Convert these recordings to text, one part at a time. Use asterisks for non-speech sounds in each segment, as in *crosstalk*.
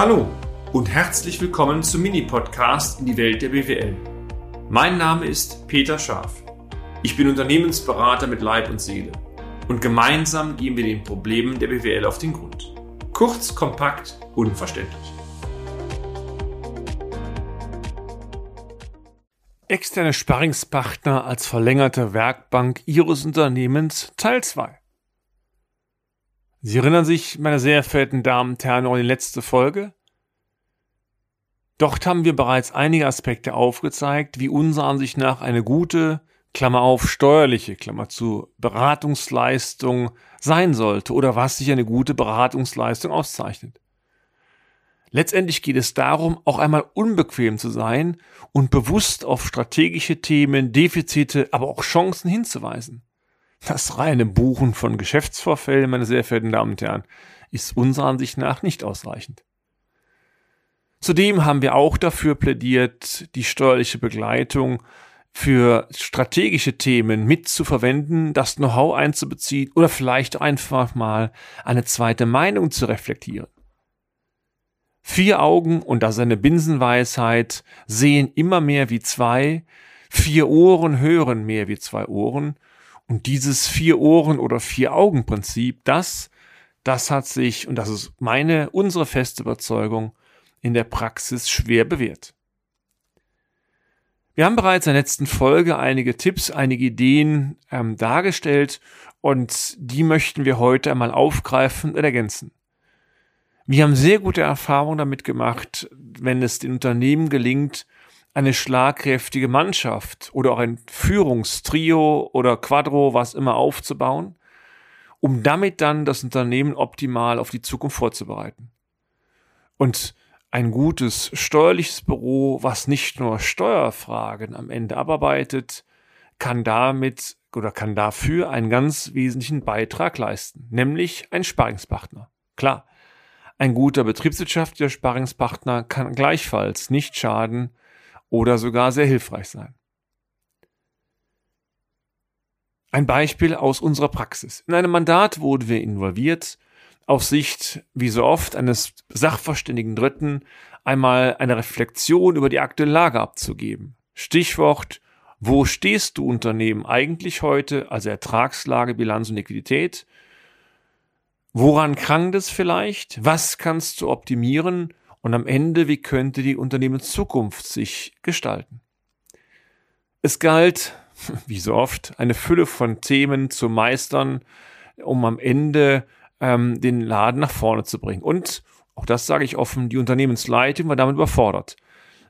Hallo und herzlich willkommen zum Mini-Podcast in die Welt der BWL. Mein Name ist Peter Scharf. Ich bin Unternehmensberater mit Leib und Seele und gemeinsam gehen wir den Problemen der BWL auf den Grund. Kurz, kompakt, unverständlich. Externe Sparringspartner als verlängerte Werkbank Ihres Unternehmens Teil 2. Sie erinnern sich, meine sehr verehrten Damen und Herren, an die letzte Folge? Dort haben wir bereits einige Aspekte aufgezeigt, wie unserer Ansicht nach eine gute, Klammer auf, steuerliche, Klammer zu, Beratungsleistung sein sollte oder was sich eine gute Beratungsleistung auszeichnet. Letztendlich geht es darum, auch einmal unbequem zu sein und bewusst auf strategische Themen, Defizite, aber auch Chancen hinzuweisen. Das reine Buchen von Geschäftsvorfällen, meine sehr verehrten Damen und Herren, ist unserer Ansicht nach nicht ausreichend. Zudem haben wir auch dafür plädiert, die steuerliche Begleitung für strategische Themen mitzuverwenden, das Know-how einzubeziehen oder vielleicht einfach mal eine zweite Meinung zu reflektieren. Vier Augen, und das ist eine Binsenweisheit, sehen immer mehr wie zwei, vier Ohren hören mehr wie zwei Ohren, und dieses vier Ohren oder vier Augen Prinzip, das, das hat sich, und das ist meine, unsere feste Überzeugung, in der Praxis schwer bewährt. Wir haben bereits in der letzten Folge einige Tipps, einige Ideen ähm, dargestellt und die möchten wir heute einmal aufgreifen und ergänzen. Wir haben sehr gute Erfahrungen damit gemacht, wenn es den Unternehmen gelingt, eine schlagkräftige Mannschaft oder auch ein Führungstrio oder Quadro, was immer aufzubauen, um damit dann das Unternehmen optimal auf die Zukunft vorzubereiten. Und ein gutes steuerliches Büro, was nicht nur Steuerfragen am Ende abarbeitet, kann damit oder kann dafür einen ganz wesentlichen Beitrag leisten, nämlich ein Sparingspartner. Klar, ein guter betriebswirtschaftlicher Sparingspartner kann gleichfalls nicht schaden oder sogar sehr hilfreich sein. Ein Beispiel aus unserer Praxis. In einem Mandat wurden wir involviert, aus Sicht, wie so oft, eines sachverständigen Dritten einmal eine Reflexion über die aktuelle Lage abzugeben. Stichwort, wo stehst du Unternehmen eigentlich heute, also Ertragslage, Bilanz und Liquidität? Woran krankt es vielleicht? Was kannst du optimieren? Und am Ende, wie könnte die Unternehmenszukunft sich gestalten? Es galt, *laughs* wie so oft, eine Fülle von Themen zu meistern, um am Ende ähm, den Laden nach vorne zu bringen. Und, auch das sage ich offen, die Unternehmensleitung war damit überfordert.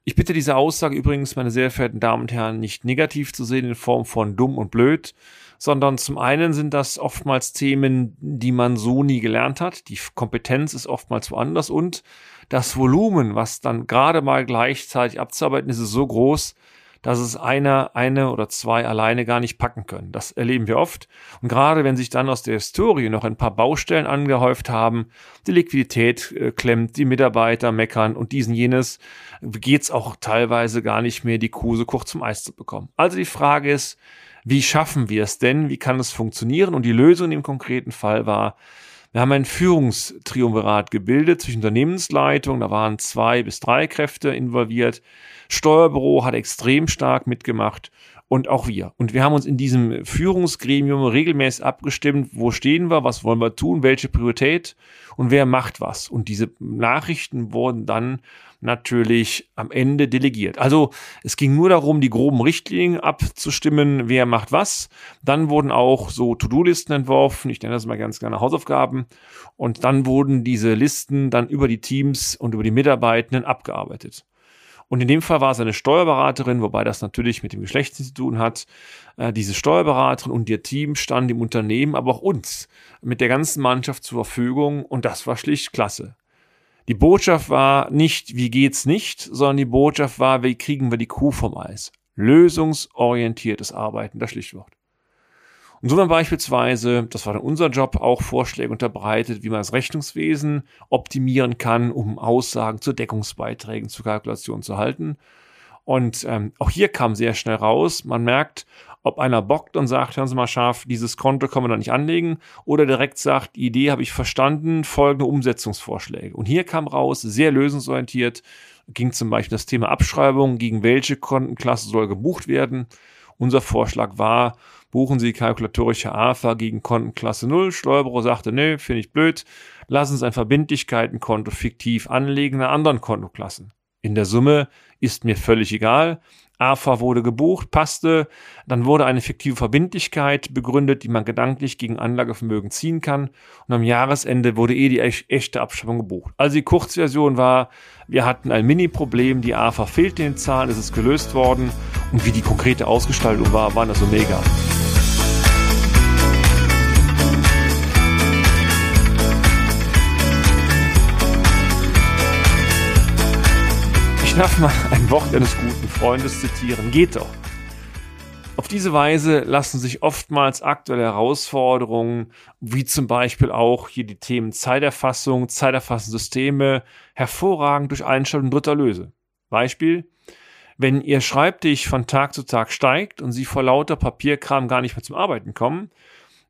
Ich bitte diese Aussage übrigens, meine sehr verehrten Damen und Herren, nicht negativ zu sehen in Form von dumm und blöd, sondern zum einen sind das oftmals Themen, die man so nie gelernt hat. Die Kompetenz ist oftmals woanders und das Volumen, was dann gerade mal gleichzeitig abzuarbeiten ist, ist so groß, dass es einer, eine oder zwei alleine gar nicht packen können. Das erleben wir oft. Und gerade wenn sich dann aus der Historie noch ein paar Baustellen angehäuft haben, die Liquidität äh, klemmt, die Mitarbeiter meckern und diesen jenes, geht's auch teilweise gar nicht mehr, die Kuh so kurz zum Eis zu bekommen. Also die Frage ist, wie schaffen wir es denn? Wie kann es funktionieren? Und die Lösung im konkreten Fall war, wir haben ein Führungstriumvirat gebildet zwischen Unternehmensleitung, da waren zwei bis drei Kräfte involviert. Steuerbüro hat extrem stark mitgemacht und auch wir. Und wir haben uns in diesem Führungsgremium regelmäßig abgestimmt, wo stehen wir, was wollen wir tun, welche Priorität und wer macht was. Und diese Nachrichten wurden dann natürlich am Ende delegiert. Also es ging nur darum, die groben Richtlinien abzustimmen, wer macht was. Dann wurden auch so To-Do-Listen entworfen, ich nenne das mal ganz gerne Hausaufgaben. Und dann wurden diese Listen dann über die Teams und über die Mitarbeitenden abgearbeitet. Und in dem Fall war es eine Steuerberaterin, wobei das natürlich mit dem Geschlecht zu tun hat. Äh, diese Steuerberaterin und ihr Team standen dem Unternehmen, aber auch uns mit der ganzen Mannschaft zur Verfügung und das war schlicht klasse. Die Botschaft war nicht, wie geht's nicht, sondern die Botschaft war, wie kriegen wir die Kuh vom Eis? Lösungsorientiertes Arbeiten, das Schlichtwort. Und so haben beispielsweise, das war dann unser Job, auch Vorschläge unterbreitet, wie man das Rechnungswesen optimieren kann, um Aussagen zu Deckungsbeiträgen, zu Kalkulationen zu halten. Und ähm, auch hier kam sehr schnell raus, man merkt, ob einer bockt und sagt, hören Sie mal scharf, dieses Konto können wir noch nicht anlegen, oder direkt sagt, die Idee habe ich verstanden, folgende Umsetzungsvorschläge. Und hier kam raus, sehr lösungsorientiert, ging zum Beispiel das Thema Abschreibung, gegen welche Kontenklasse soll gebucht werden. Unser Vorschlag war, buchen Sie kalkulatorische AFA gegen Kontenklasse 0. Steuerbüro sagte, nö, finde ich blöd. Lassen Sie ein Verbindlichkeitenkonto fiktiv anlegen in anderen Kontoklassen. In der Summe ist mir völlig egal. AFA wurde gebucht, passte, dann wurde eine fiktive Verbindlichkeit begründet, die man gedanklich gegen Anlagevermögen ziehen kann und am Jahresende wurde eh die echte Abschreibung gebucht. Also die Kurzversion war, wir hatten ein Mini-Problem, die AFA fehlte in den Zahlen, es ist gelöst worden und wie die konkrete Ausgestaltung war, war das so mega. Darf mal ein Wort eines guten Freundes zitieren. Geht doch. Auf diese Weise lassen sich oftmals aktuelle Herausforderungen, wie zum Beispiel auch hier die Themen Zeiterfassung, Zeiterfassungssysteme, hervorragend durch Einstellung dritter lösen. Beispiel, wenn Ihr Schreibtisch von Tag zu Tag steigt und Sie vor lauter Papierkram gar nicht mehr zum Arbeiten kommen,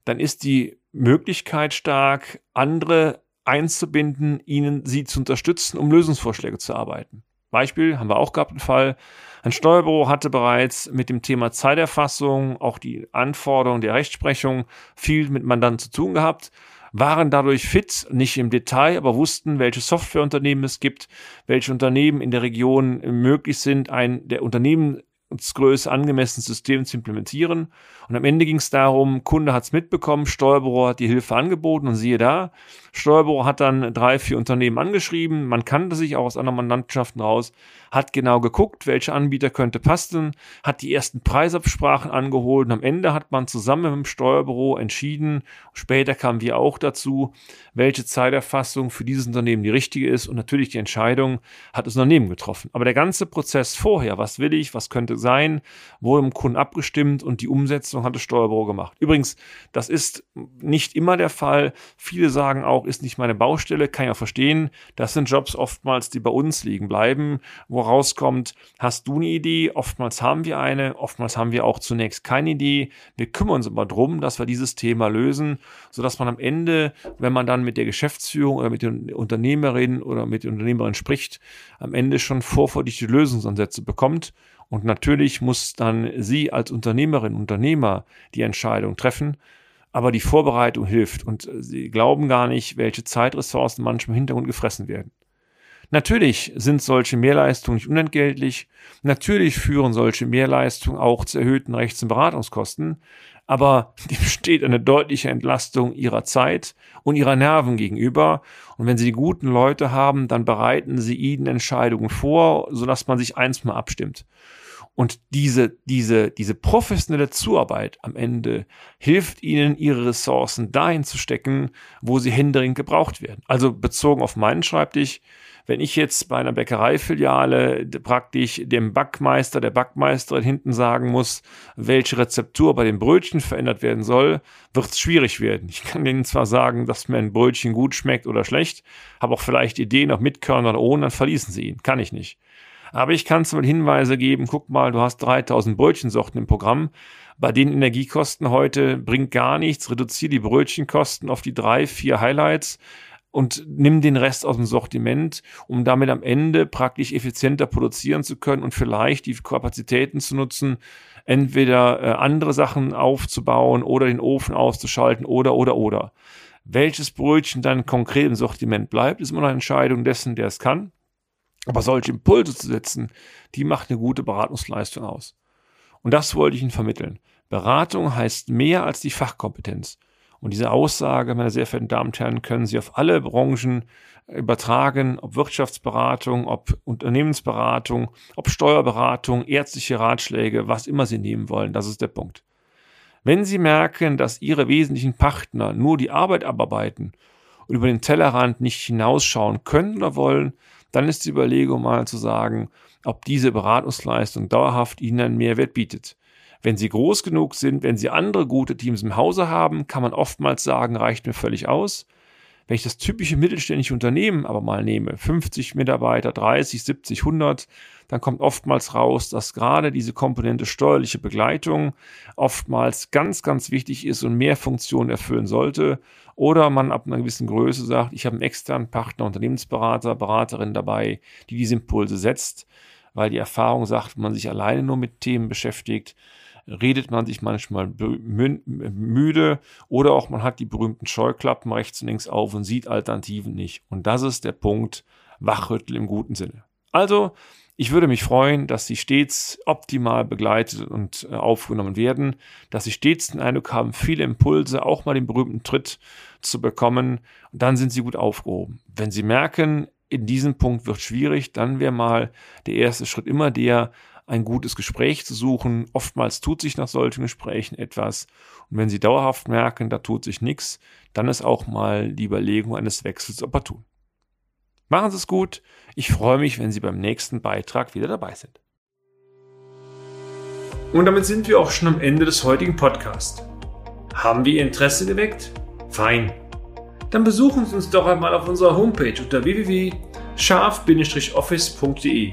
dann ist die Möglichkeit stark, andere einzubinden, ihnen sie zu unterstützen, um Lösungsvorschläge zu arbeiten. Beispiel haben wir auch gehabt, einen Fall. Ein Steuerbüro hatte bereits mit dem Thema Zeiterfassung, auch die Anforderungen der Rechtsprechung viel mit Mandanten zu tun gehabt, waren dadurch fit, nicht im Detail, aber wussten, welche Softwareunternehmen es gibt, welche Unternehmen in der Region möglich sind, ein der Unternehmen Größe angemessenes System zu implementieren. Und am Ende ging es darum, Kunde hat es mitbekommen, Steuerbüro hat die Hilfe angeboten und siehe da, Steuerbüro hat dann drei, vier Unternehmen angeschrieben, man kannte sich auch aus anderen Mandantschaften raus, hat genau geguckt, welche Anbieter könnte passen, hat die ersten Preisabsprachen angeholt und am Ende hat man zusammen mit dem Steuerbüro entschieden, später kamen wir auch dazu, welche Zeiterfassung für dieses Unternehmen die richtige ist und natürlich die Entscheidung hat das Unternehmen getroffen. Aber der ganze Prozess vorher, was will ich, was könnte sein, wurde im Kunden abgestimmt und die Umsetzung hat das Steuerbüro gemacht. Übrigens, das ist nicht immer der Fall. Viele sagen auch, ist nicht meine Baustelle, kann ich auch verstehen. Das sind Jobs oftmals, die bei uns liegen bleiben, wo rauskommt, hast du eine Idee? Oftmals haben wir eine, oftmals haben wir auch zunächst keine Idee. Wir kümmern uns aber drum, dass wir dieses Thema lösen, sodass man am Ende, wenn man dann mit der Geschäftsführung oder mit den Unternehmerinnen oder mit den Unternehmerinnen spricht, am Ende schon vorverdichte Lösungsansätze bekommt. Und natürlich muss dann sie als Unternehmerin, Unternehmer die Entscheidung treffen aber die Vorbereitung hilft und sie glauben gar nicht, welche Zeitressourcen manchmal im Hintergrund gefressen werden. Natürlich sind solche Mehrleistungen nicht unentgeltlich. Natürlich führen solche Mehrleistungen auch zu erhöhten Rechts- und Beratungskosten. Aber *laughs* dem steht eine deutliche Entlastung ihrer Zeit und ihrer Nerven gegenüber. Und wenn sie die guten Leute haben, dann bereiten sie ihnen Entscheidungen vor, sodass man sich eins mal abstimmt. Und diese, diese, diese professionelle Zuarbeit am Ende hilft ihnen, ihre Ressourcen dahin zu stecken, wo sie händeringend gebraucht werden. Also bezogen auf meinen Schreibtisch, wenn ich jetzt bei einer Bäckereifiliale praktisch dem Backmeister, der Backmeisterin hinten sagen muss, welche Rezeptur bei den Brötchen verändert werden soll, wird es schwierig werden. Ich kann denen zwar sagen, dass mir ein Brötchen gut schmeckt oder schlecht, habe auch vielleicht Ideen, ob mit Körner oder ohne, dann verließen sie ihn. Kann ich nicht. Aber ich kann zum Hinweise geben, guck mal, du hast 3000 Brötchensorten im Programm. Bei den Energiekosten heute bringt gar nichts. Reduziere die Brötchenkosten auf die drei, vier Highlights und nimm den Rest aus dem Sortiment, um damit am Ende praktisch effizienter produzieren zu können und vielleicht die Kapazitäten zu nutzen, entweder äh, andere Sachen aufzubauen oder den Ofen auszuschalten oder oder oder. Welches Brötchen dann konkret im Sortiment bleibt, ist immer eine Entscheidung dessen, der es kann. Aber solche Impulse zu setzen, die macht eine gute Beratungsleistung aus. Und das wollte ich Ihnen vermitteln. Beratung heißt mehr als die Fachkompetenz. Und diese Aussage, meine sehr verehrten Damen und Herren, können Sie auf alle Branchen übertragen, ob Wirtschaftsberatung, ob Unternehmensberatung, ob Steuerberatung, ärztliche Ratschläge, was immer Sie nehmen wollen. Das ist der Punkt. Wenn Sie merken, dass Ihre wesentlichen Partner nur die Arbeit abarbeiten und über den Tellerrand nicht hinausschauen können oder wollen, dann ist die Überlegung mal zu sagen, ob diese Beratungsleistung dauerhaft Ihnen einen Mehrwert bietet. Wenn sie groß genug sind, wenn sie andere gute Teams im Hause haben, kann man oftmals sagen, reicht mir völlig aus. Wenn ich das typische mittelständische Unternehmen aber mal nehme, 50 Mitarbeiter, 30, 70, 100, dann kommt oftmals raus, dass gerade diese Komponente steuerliche Begleitung oftmals ganz, ganz wichtig ist und mehr Funktionen erfüllen sollte. Oder man ab einer gewissen Größe sagt, ich habe einen externen Partner, Unternehmensberater, Beraterin dabei, die diese Impulse setzt, weil die Erfahrung sagt, man sich alleine nur mit Themen beschäftigt, redet man sich manchmal müde oder auch man hat die berühmten Scheuklappen rechts und links auf und sieht Alternativen nicht. Und das ist der Punkt Wachrüttel im guten Sinne. Also, ich würde mich freuen, dass Sie stets optimal begleitet und äh, aufgenommen werden, dass Sie stets den Eindruck haben, viele Impulse, auch mal den berühmten Tritt zu bekommen. Und dann sind Sie gut aufgehoben. Wenn Sie merken, in diesem Punkt wird schwierig, dann wäre mal der erste Schritt immer der, ein gutes Gespräch zu suchen. Oftmals tut sich nach solchen Gesprächen etwas. Und wenn Sie dauerhaft merken, da tut sich nichts, dann ist auch mal die Überlegung eines Wechsels opportun. Machen Sie es gut. Ich freue mich, wenn Sie beim nächsten Beitrag wieder dabei sind. Und damit sind wir auch schon am Ende des heutigen Podcasts. Haben wir Ihr Interesse geweckt? Fein. Dann besuchen Sie uns doch einmal auf unserer Homepage unter www.scharf-office.de